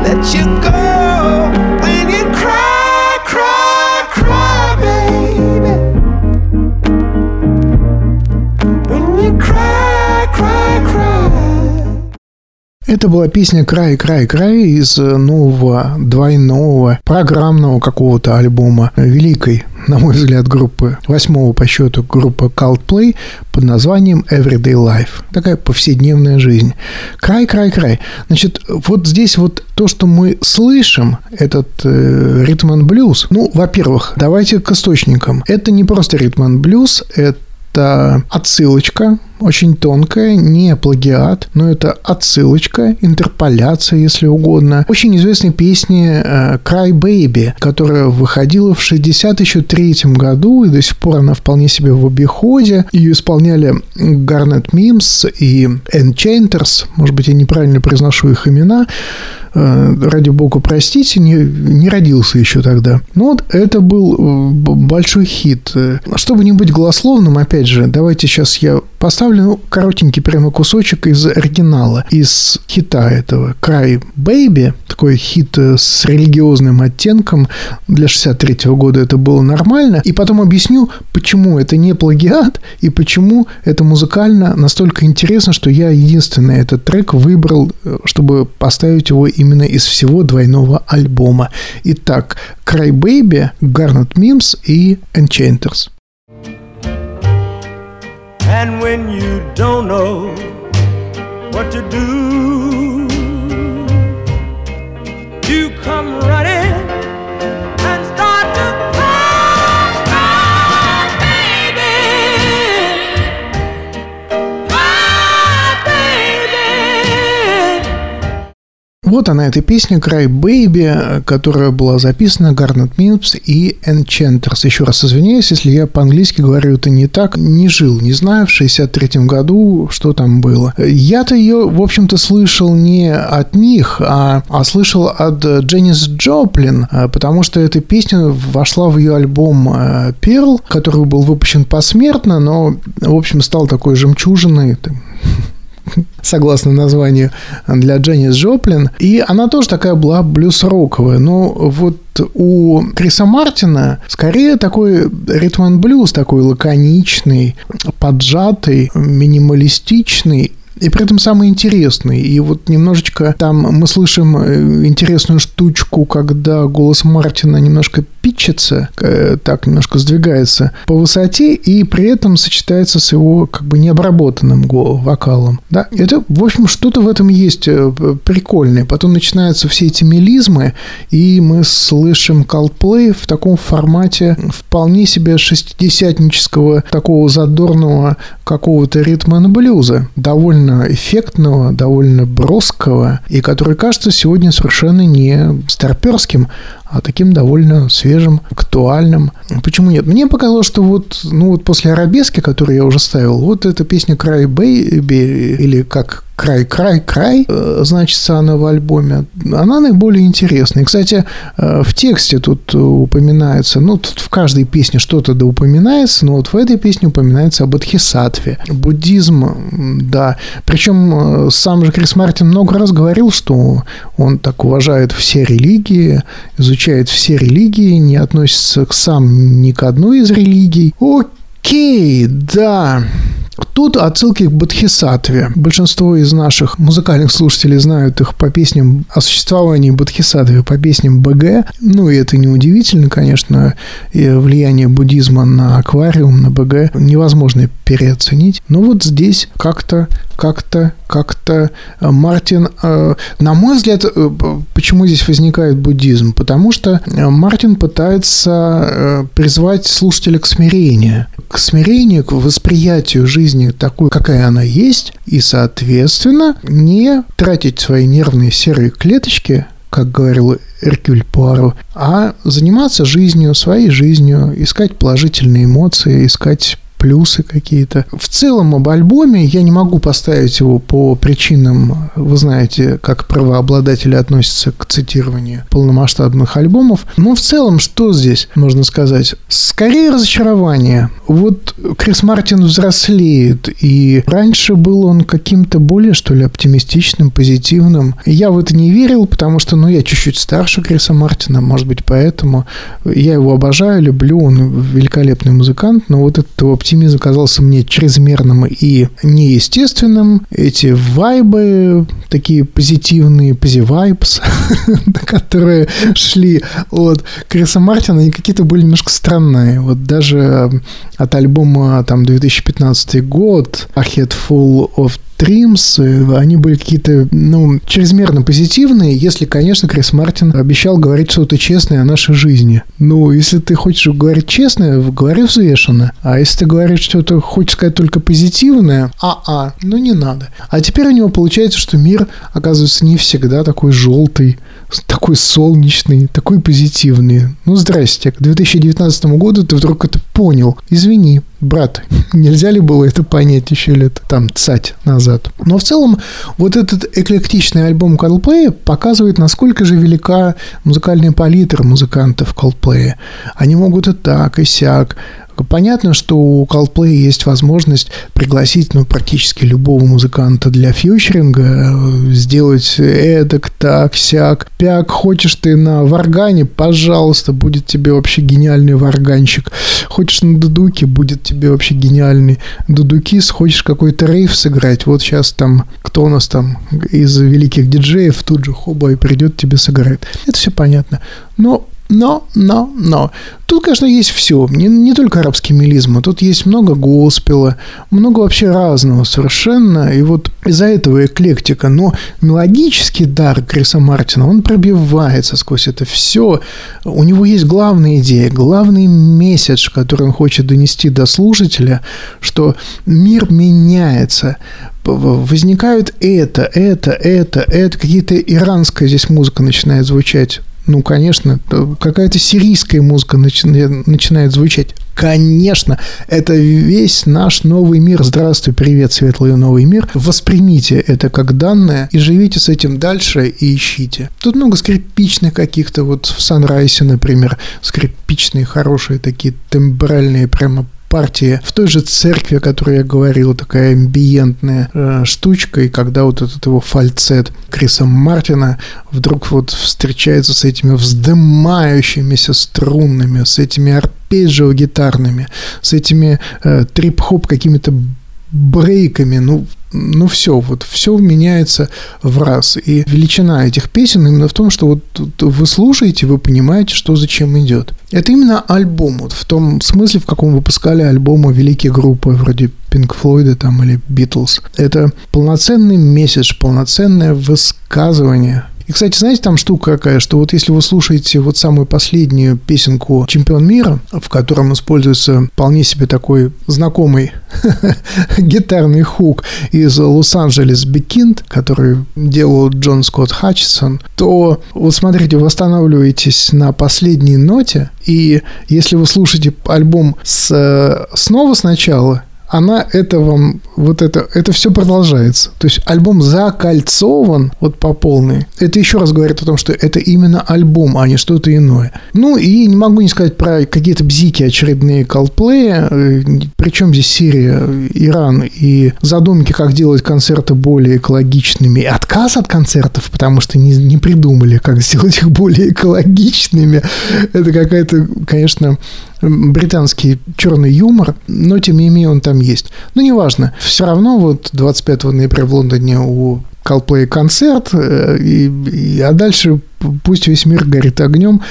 Let you go. Это была песня «Край, край, край» из нового двойного программного какого-то альбома великой, на мой взгляд, группы, восьмого по счету группы Coldplay под названием Everyday Life. Такая повседневная жизнь. Край, край, край. Значит, вот здесь вот то, что мы слышим, этот э, ритм and блюз, ну, во-первых, давайте к источникам. Это не просто ритм and блюз, это отсылочка, очень тонкая, не плагиат, но это отсылочка, интерполяция, если угодно. Очень известной песни э, Cry Baby, которая выходила в 63 году, и до сих пор она вполне себе в обиходе. Ее исполняли Гарнет Мимс и Enchanters, может быть, я неправильно произношу их имена, Э, ради бога, простите, не, не родился еще тогда. Ну вот это был э, большой хит. Чтобы не быть голословным, опять же, давайте сейчас я поставлю поставлю коротенький прямо кусочек из оригинала, из хита этого «Cry Baby», такой хит э, с религиозным оттенком. Для 63 -го года это было нормально. И потом объясню, почему это не плагиат и почему это музыкально настолько интересно, что я единственный этот трек выбрал, э, чтобы поставить его именно из всего двойного альбома. Итак, Cry Baby, Garnet Mims и Enchanters. And when you don't know what to do, you come running Вот она, эта песня Cry Baby, которая была записана Garnet Mims и Enchanters. Еще раз извиняюсь, если я по-английски говорю это не так. Не жил, не знаю, в 63 году, что там было. Я-то ее, в общем-то, слышал не от них, а, а слышал от Дженнис Джоплин, а, потому что эта песня вошла в ее альбом э, Pearl, который был выпущен посмертно, но, в общем, стал такой жемчужиной, согласно названию, для Дженнис Джоплин. И она тоже такая была блюз-роковая. Но вот у Криса Мартина скорее такой ритм блюз, такой лаконичный, поджатый, минималистичный и при этом самый интересный. И вот немножечко там мы слышим э, интересную штучку, когда голос Мартина немножко питчится, э, так немножко сдвигается по высоте, и при этом сочетается с его как бы необработанным вокалом. Да? Это, в общем, что-то в этом есть э, прикольное. Потом начинаются все эти мелизмы, и мы слышим Coldplay в таком формате вполне себе шестидесятнического, такого задорного какого-то ритма на блюза. Довольно эффектного, довольно броского, и который кажется сегодня совершенно не старперским, таким довольно свежим, актуальным. Почему нет? Мне показалось, что вот, ну вот после арабески, которую я уже ставил, вот эта песня «Cry Baby» или как «Край, край, край», значится она в альбоме, она наиболее интересная. Кстати, э, в тексте тут упоминается, ну, тут в каждой песне что-то да упоминается, но вот в этой песне упоминается об Адхисатве. Буддизм, да. Причем э, сам же Крис Мартин много раз говорил, что он так уважает все религии, изучает все религии, не относится к сам ни к одной из религий. Окей, да. Тут отсылки к Бодхисаттве. Большинство из наших музыкальных слушателей знают их по песням о существовании Бодхисаттвы, по песням БГ. Ну, и это неудивительно, конечно. И влияние буддизма на аквариум, на БГ невозможно переоценить. Но вот здесь как-то, как-то, как-то э, Мартин... э, На мой взгляд, э, почему здесь возникает буддизм? Потому что Мартин пытается призвать слушателя к смирению. К смирению, к восприятию жизни такой, какая она есть, и, соответственно, не тратить свои нервные серые клеточки как говорил Эркюль Пуаро, а заниматься жизнью, своей жизнью, искать положительные эмоции, искать плюсы какие-то. В целом об альбоме я не могу поставить его по причинам, вы знаете, как правообладатели относятся к цитированию полномасштабных альбомов. Но в целом, что здесь можно сказать? Скорее разочарование. Вот Крис Мартин взрослеет, и раньше был он каким-то более, что ли, оптимистичным, позитивным. Я в это не верил, потому что, ну, я чуть-чуть старше Криса Мартина, может быть, поэтому я его обожаю, люблю, он великолепный музыкант, но вот этот оптимизм казался мне чрезмерным и неестественным. Эти вайбы, такие позитивные, пози-вайбс, которые шли от Криса Мартина, они какие-то были немножко странные. Вот даже от альбома там 2015 год A Head Full of Dreams, они были какие-то, ну, чрезмерно позитивные, если, конечно, Крис Мартин обещал говорить что-то честное о нашей жизни. Ну, если ты хочешь говорить честное, говори взвешенно. А если ты говоришь что-то, хочешь сказать только позитивное, а-а, ну не надо. А теперь у него получается, что мир, оказывается, не всегда такой желтый, такой солнечный, такой позитивный. Ну, здрасте, к 2019 году ты вдруг это понял. Извини, брат, нельзя ли было это понять еще лет там цать назад? Но в целом вот этот эклектичный альбом Coldplay показывает, насколько же велика музыкальная палитра музыкантов Coldplay. Они могут и так, и сяк. Понятно, что у Coldplay есть возможность пригласить ну, практически любого музыканта для фьючеринга, сделать эдак, так, сяк, пяк. Хочешь ты на варгане, пожалуйста, будет тебе вообще гениальный варганщик. Хочешь на дудуке, будет тебе вообще гениальный дудукист. Хочешь какой-то рейв сыграть, вот сейчас там, кто у нас там из великих диджеев, тут же хоба и придет тебе сыграет. Это все понятно. Но но, но, но. Тут, конечно, есть все. Не, не только арабский мелизм, а тут есть много госпела, много вообще разного совершенно. И вот из-за этого эклектика. Но мелодический дар Криса Мартина, он пробивается сквозь это все. У него есть главная идея, главный месседж, который он хочет донести до слушателя, что мир меняется возникают это, это, это, это, какие-то иранская здесь музыка начинает звучать ну, конечно, какая-то сирийская музыка начинает, звучать. Конечно, это весь наш новый мир. Здравствуй, привет, светлый новый мир. Воспримите это как данное и живите с этим дальше и ищите. Тут много скрипичных каких-то, вот в Санрайсе, например, скрипичные, хорошие такие тембральные прямо партии в той же церкви, о которой я говорил, такая амбиентная э, штучка, и когда вот этот его фальцет Криса Мартина вдруг вот встречается с этими вздымающимися струнными, с этими арпеджио гитарными, с этими э, трип-хоп какими-то брейками, ну, ну все, вот все меняется в раз. И величина этих песен именно в том, что вот вы слушаете, вы понимаете, что зачем идет. Это именно альбом, вот в том смысле, в каком выпускали альбомы великие группы, вроде Pink Floyd там, или Beatles. Это полноценный месседж, полноценное высказывание и, кстати, знаете, там штука какая, что вот если вы слушаете вот самую последнюю песенку «Чемпион мира», в котором используется вполне себе такой знакомый гитарный хук из Лос-Анджелес Бикинд, который делал Джон Скотт Хатчисон, то вот смотрите, вы останавливаетесь на последней ноте, и если вы слушаете альбом с, э, снова сначала, она это вам, вот это, это все продолжается. То есть альбом закольцован вот по полной. Это еще раз говорит о том, что это именно альбом, а не что-то иное. Ну и не могу не сказать про какие-то бзики очередные колплея. Э, Причем здесь Сирия, Иран и задумки, как делать концерты более экологичными. И отказ от концертов, потому что не, не придумали, как сделать их более экологичными. Это какая-то, конечно, британский черный юмор, но тем не менее он там есть. Но неважно. Все равно вот 25 ноября в Лондоне у Coldplay концерт, э, и, и, а дальше пусть весь мир горит огнем.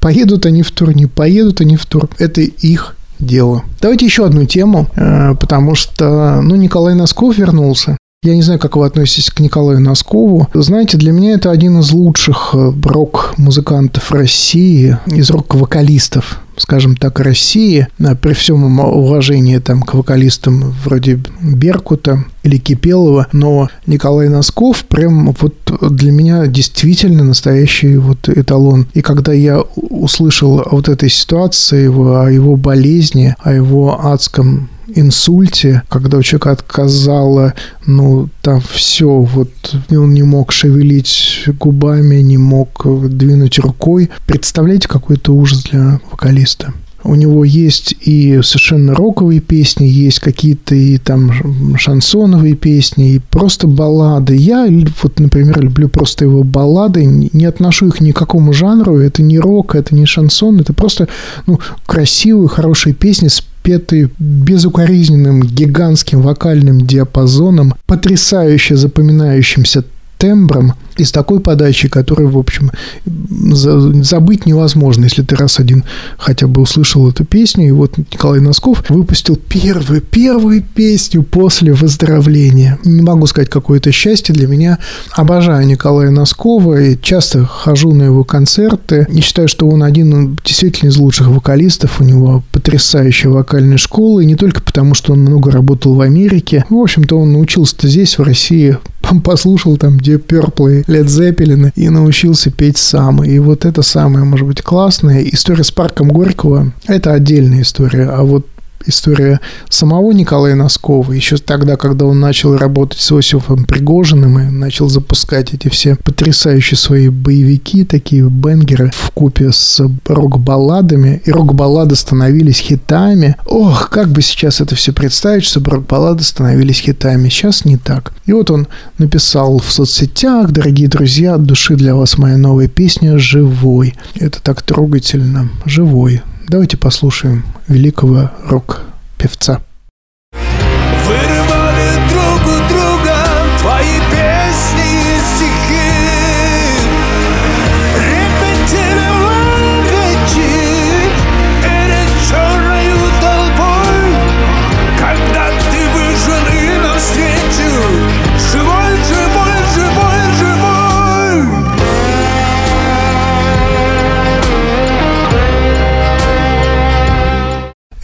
Поедут они в тур, не поедут они в тур. Это их дело. Давайте еще одну тему, э, потому что, ну, Николай Носков вернулся. Я не знаю, как вы относитесь к Николаю Носкову. Знаете, для меня это один из лучших э, рок-музыкантов России, из рок-вокалистов скажем так, России, э, при всем уважении там, к вокалистам вроде Беркута или Кипелова, но Николай Носков прям вот для меня действительно настоящий вот эталон. И когда я услышал вот этой ситуации, о его болезни, о его адском инсульте, когда у человека отказало, ну, там все, вот он не мог шевелить губами, не мог двинуть рукой. Представляете, какой это ужас для вокалиста. У него есть и совершенно роковые песни, есть какие-то и там шансоновые песни, и просто баллады. Я вот, например, люблю просто его баллады, не отношу их ни к какому жанру, это не рок, это не шансон, это просто ну, красивые, хорошие песни с спеты безукоризненным гигантским вокальным диапазоном, потрясающе запоминающимся тембром и с такой подачей, которую, в общем, забыть невозможно, если ты раз один хотя бы услышал эту песню. И вот Николай Носков выпустил первую, первую песню после выздоровления. Не могу сказать, какое это счастье для меня. Обожаю Николая Носкова и часто хожу на его концерты. И считаю, что он один действительно из лучших вокалистов. У него потрясающая вокальная школа. И не только потому, что он много работал в Америке. В общем-то, он научился-то здесь, в России, послушал там Deep Purple, Led Zeppelin и научился петь сам. И вот это самое, может быть, классное. История с парком Горького – это отдельная история. А вот история самого Николая Носкова. Еще тогда, когда он начал работать с Иосифом Пригожиным и начал запускать эти все потрясающие свои боевики, такие бенгеры в купе с рок-балладами. И рок-баллады становились хитами. Ох, как бы сейчас это все представить, чтобы рок-баллады становились хитами. Сейчас не так. И вот он написал в соцсетях, дорогие друзья, от души для вас моя новая песня «Живой». Это так трогательно. «Живой». Давайте послушаем великого рок-певца.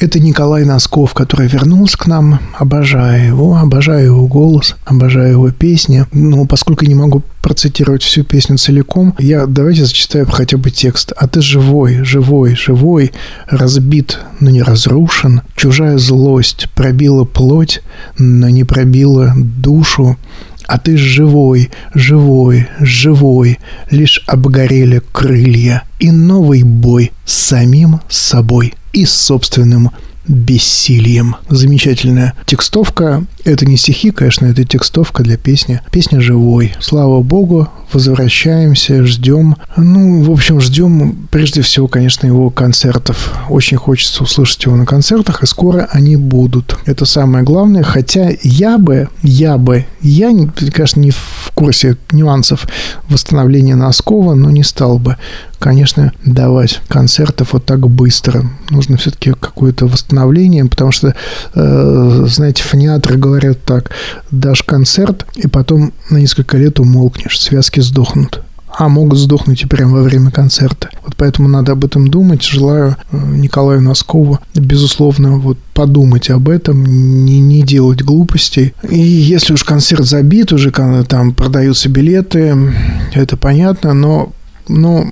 Это Николай Носков, который вернулся к нам. Обожаю его, обожаю его голос, обожаю его песни. Но поскольку не могу процитировать всю песню целиком, я давайте зачитаю хотя бы текст. «А ты живой, живой, живой, разбит, но не разрушен. Чужая злость пробила плоть, но не пробила душу. А ты живой, живой, живой, лишь обгорели крылья. И новый бой с самим собой и собственным бессилием. Замечательная текстовка. Это не стихи, конечно, это текстовка для песни. Песня живой. Слава богу, возвращаемся, ждем. Ну, в общем, ждем прежде всего, конечно, его концертов. Очень хочется услышать его на концертах, и скоро они будут. Это самое главное. Хотя я бы, я бы, я, конечно, не в курсе нюансов восстановления Носкова, но не стал бы конечно, давать концертов вот так быстро. Нужно все-таки какое-то восстановление, потому что, э, знаете, фониаторы говорят так, дашь концерт, и потом на несколько лет умолкнешь, связки сдохнут. А могут сдохнуть и прямо во время концерта. Вот поэтому надо об этом думать. Желаю э, Николаю Носкову, безусловно, вот подумать об этом, не, не делать глупостей. И если уж концерт забит, уже там продаются билеты, это понятно, но но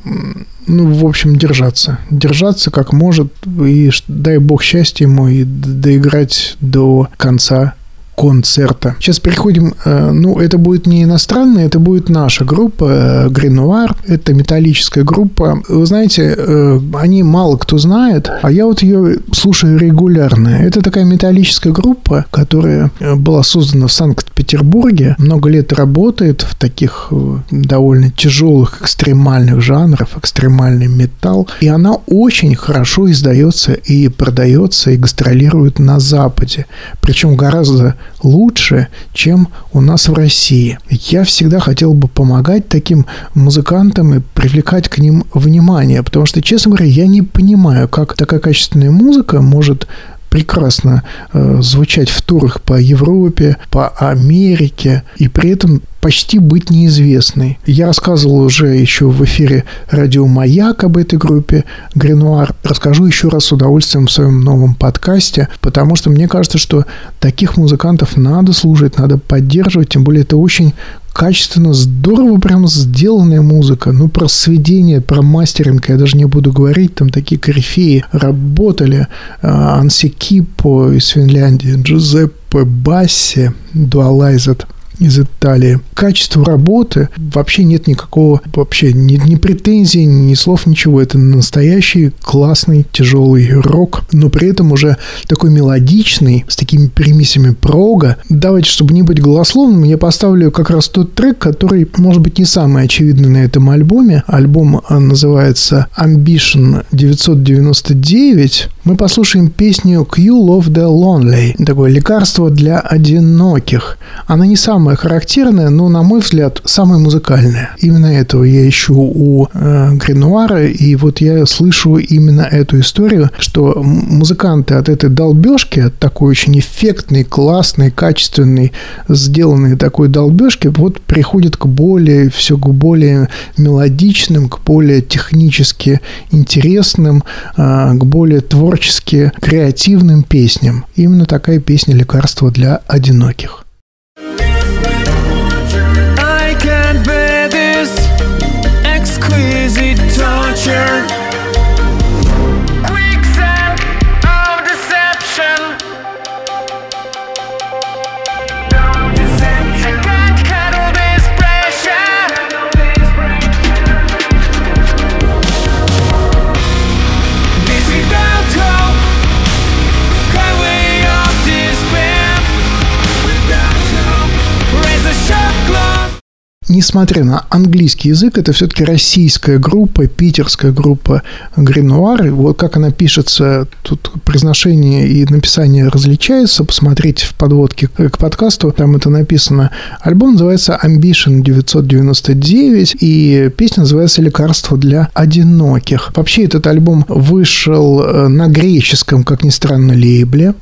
ну, в общем, держаться. Держаться как может, и дай бог счастья ему, и доиграть до конца концерта. Сейчас переходим, э, ну, это будет не иностранная, это будет наша группа Гренуар. Это металлическая группа. Вы знаете, э, они мало кто знает, а я вот ее слушаю регулярно. Это такая металлическая группа, которая э, была создана в Санкт-Петербурге, много лет работает в таких довольно тяжелых экстремальных жанрах, экстремальный металл, и она очень хорошо издается и продается и гастролирует на Западе, причем гораздо лучше, чем у нас в России. Я всегда хотел бы помогать таким музыкантам и привлекать к ним внимание, потому что, честно говоря, я не понимаю, как такая качественная музыка может прекрасно э, звучать в турах по Европе, по Америке, и при этом почти быть неизвестной. Я рассказывал уже еще в эфире радио «Маяк» об этой группе «Гренуар». Расскажу еще раз с удовольствием в своем новом подкасте, потому что мне кажется, что таких музыкантов надо слушать, надо поддерживать, тем более это очень качественно, здорово прям сделанная музыка. Ну, про сведение, про мастеринг я даже не буду говорить. Там такие корифеи работали. А, Анси Кипо из Финляндии, Джузеппе Басси, Дуалайзет – из Италии. Качество работы вообще нет никакого, вообще ни, ни претензий, ни слов, ничего. Это настоящий классный тяжелый рок, но при этом уже такой мелодичный, с такими примесями прога. Давайте, чтобы не быть голословным, я поставлю как раз тот трек, который, может быть, не самый очевидный на этом альбоме. Альбом э, называется Ambition 999. Мы послушаем песню Q Love the Lonely. Такое лекарство для одиноких. Она не самая самое характерное, но, на мой взгляд, самое музыкальное. Именно этого я ищу у э, Гренуара, и вот я слышу именно эту историю, что музыканты от этой долбежки, от такой очень эффектной, классной, качественной, сделанной такой долбежки, вот приходят к более, все к более мелодичным, к более технически интересным, э, к более творчески креативным песням. Именно такая песня «Лекарство для одиноких». Несмотря на английский язык, это все-таки российская группа, питерская группа Гринуар. Вот как она пишется, тут произношение и написание различаются. Посмотрите в подводке к подкасту, там это написано. Альбом называется Ambition 999, и песня называется «Лекарство для одиноких». Вообще этот альбом вышел э, на греческом, как ни странно, лейбле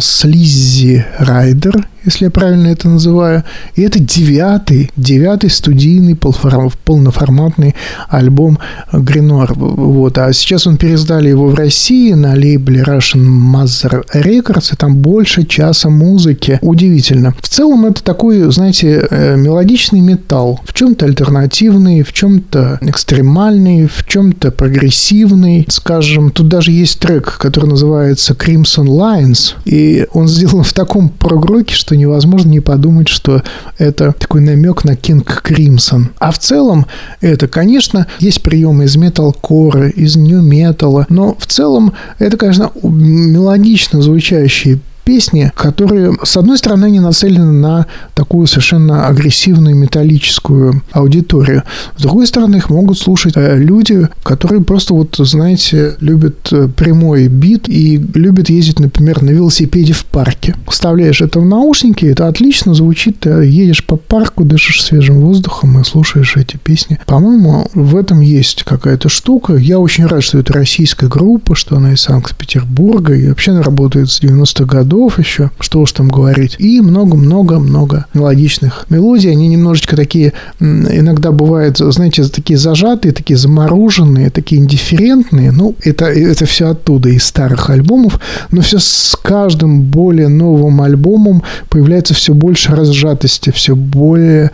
Слиззи Райдер если я правильно это называю. И это девятый, девятый студийный полноформатный альбом Гринор. Вот. А сейчас он переиздали его в России на лейбле Russian Mother Records, и там больше часа музыки. Удивительно. В целом это такой, знаете, э, мелодичный металл. В чем-то альтернативный, в чем-то экстремальный, в чем-то прогрессивный. Скажем, тут даже есть трек, который называется Crimson Lines, и он сделан в таком прогроке, что невозможно не подумать, что это такой намек на Кинг Кримсон. А в целом это, конечно, есть приемы из металкора, из нью-металла, но в целом это, конечно, мелодично звучащие песни, которые, с одной стороны, не нацелены на такую совершенно агрессивную металлическую аудиторию. С другой стороны, их могут слушать э, люди, которые просто, вот, знаете, любят э, прямой бит и любят ездить, например, на велосипеде в парке. Вставляешь это в наушники, это отлично звучит, ты едешь по парку, дышишь свежим воздухом и слушаешь эти песни. По-моему, в этом есть какая-то штука. Я очень рад, что это российская группа, что она из Санкт-Петербурга, и вообще она работает с 90-х годов годов еще, что уж там говорить. И много-много-много мелодичных мелодий. Они немножечко такие, иногда бывают, знаете, такие зажатые, такие замороженные, такие индифферентные. Ну, это, это все оттуда, из старых альбомов. Но все с каждым более новым альбомом появляется все больше разжатости, все более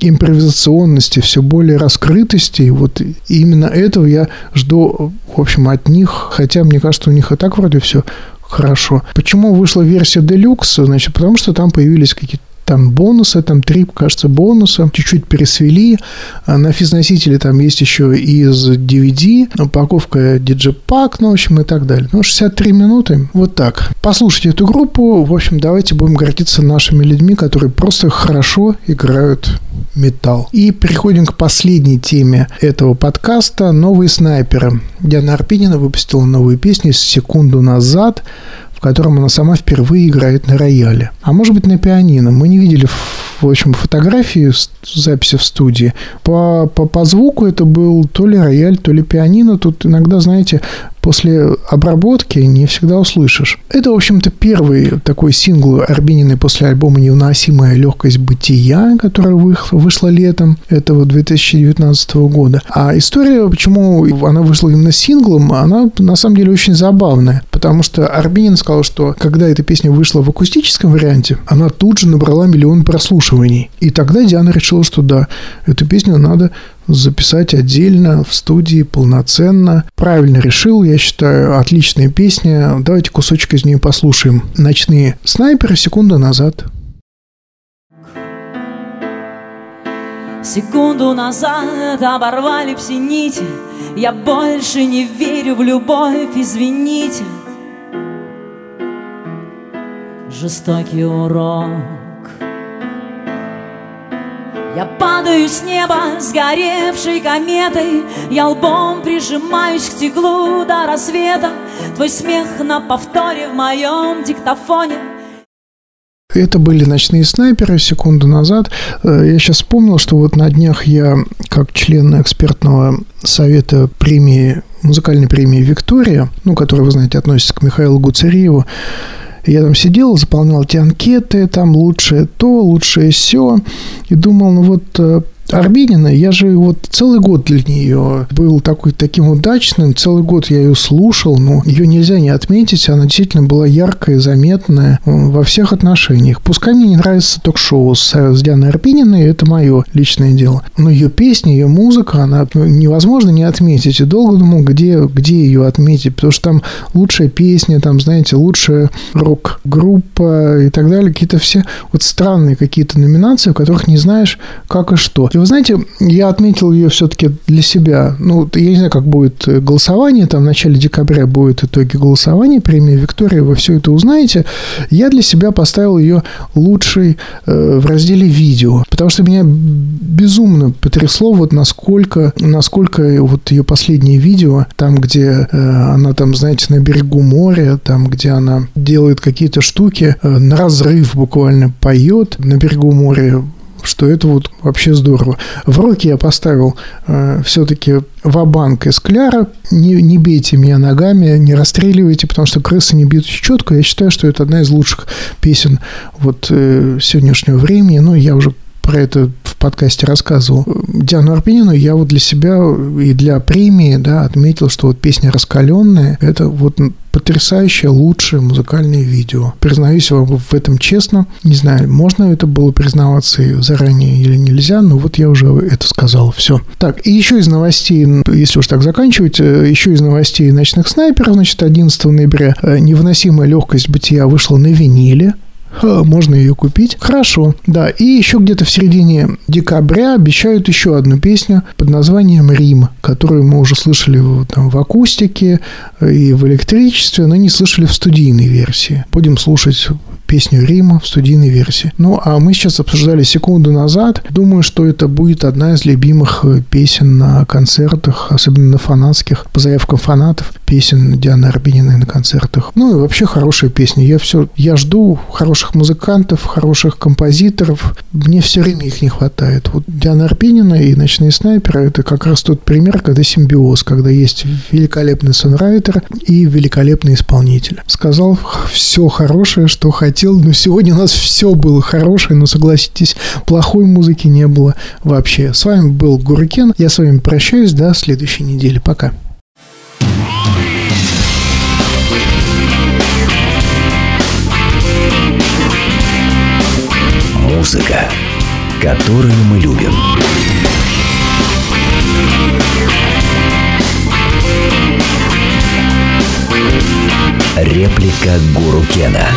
импровизационности, все более раскрытости. И вот именно этого я жду, в общем, от них. Хотя, мне кажется, у них и так вроде все хорошо. Почему вышла версия Deluxe? Значит, потому что там появились какие-то там бонусы, там три, кажется, бонуса, чуть-чуть пересвели. А на физносителе там есть еще из DVD, упаковка Digipack, ну, в общем, и так далее. Ну, 63 минуты, вот так. Послушайте эту группу, в общем, давайте будем гордиться нашими людьми, которые просто хорошо играют металл. И переходим к последней теме этого подкаста «Новые снайперы». Диана Арпинина выпустила новую песню секунду назад котором она сама впервые играет на рояле. А может быть на пианино. Мы не видели, в общем, фотографии записи в студии. По, по, по звуку это был то ли рояль, то ли пианино. Тут иногда, знаете, после обработки не всегда услышишь. Это, в общем-то, первый такой сингл Арбинины после альбома «Невыносимая легкость бытия», которая вышла летом этого 2019 года. А история, почему она вышла именно синглом, она на самом деле очень забавная, потому что Арбинин сказал, что когда эта песня вышла в акустическом варианте, она тут же набрала миллион прослушиваний. И тогда Диана решила, что да, эту песню надо записать отдельно в студии полноценно. Правильно решил, я считаю, отличная песня. Давайте кусочек из нее послушаем. «Ночные снайперы. Секунду назад». Секунду назад оборвали все нити Я больше не верю в любовь, извините Жестокий урок я падаю с неба, сгоревшей кометой. Я лбом прижимаюсь к стеклу до рассвета. Твой смех на повторе в моем диктофоне. Это были «Ночные снайперы» секунду назад. Э, я сейчас вспомнил, что вот на днях я, как член экспертного совета премии, музыкальной премии «Виктория», ну, которая, вы знаете, относится к Михаилу Гуцериеву, я там сидел, заполнял эти анкеты, там лучшее то, лучшее все, и думал, ну вот э, Арбенина, я же вот целый год для нее был такой, таким удачным, целый год я ее слушал, но ее нельзя не отметить, она действительно была яркая, заметная э, во всех отношениях. Пускай мне не нравится ток-шоу с, с Дианой Арбениной, это мое личное дело. Но ее песни, ее музыка, она ну, невозможно не отметить. И долго думал, где, где ее отметить, потому что там лучшая песня, там, знаете, лучшая рок-группа и так далее, какие-то все вот странные какие-то номинации, в которых не знаешь, как и что. И вы знаете, я отметил ее все-таки для себя. Ну, я не знаю, как будет голосование. Там в начале декабря будут итоги голосования премии Виктория. Вы все это узнаете. Я для себя поставил ее лучшей э, в разделе видео. Потому что меня безумно потрясло вот насколько, насколько вот ее последнее видео, там, где э, она там, знаете, на берегу моря, там, где она делает какие-то штуки, э, на разрыв буквально поет на берегу моря, что это вот вообще здорово. В руки я поставил э, все-таки вабанк из Кляра. Не, не бейте меня ногами, не расстреливайте, потому что крысы не бьют четко. Я считаю, что это одна из лучших песен вот э, сегодняшнего времени. Ну, я уже про это подкасте рассказывал. Диану Арпинину я вот для себя и для премии да, отметил, что вот песня «Раскаленная» — это вот потрясающее, лучшее музыкальное видео. Признаюсь вам в этом честно. Не знаю, можно это было признаваться заранее или нельзя, но вот я уже это сказал. Все. Так, и еще из новостей, если уж так заканчивать, э, еще из новостей «Ночных снайперов», значит, 11 ноября э, «Невыносимая легкость бытия» вышла на виниле можно ее купить. Хорошо, да. И еще где-то в середине декабря обещают еще одну песню под названием «Рим», которую мы уже слышали там, в акустике и в электричестве, но не слышали в студийной версии. Будем слушать песню Рима в студийной версии. Ну, а мы сейчас обсуждали секунду назад. Думаю, что это будет одна из любимых э, песен на концертах, особенно на фанатских, по заявкам фанатов, песен Дианы Арбениной на концертах. Ну, и вообще хорошая песня. Я все, я жду хороших музыкантов, хороших композиторов. Мне все время их не хватает. Вот Диана Арбенина и «Ночные снайперы» — это как раз тот пример, когда симбиоз, когда есть великолепный сонрайтер и великолепный исполнитель. Сказал все хорошее, что хотел но сегодня у нас все было хорошее, но согласитесь, плохой музыки не было вообще. С вами был Гурукен. Я с вами прощаюсь до следующей недели. Пока. Музыка, которую мы любим. Реплика Гуру Кена.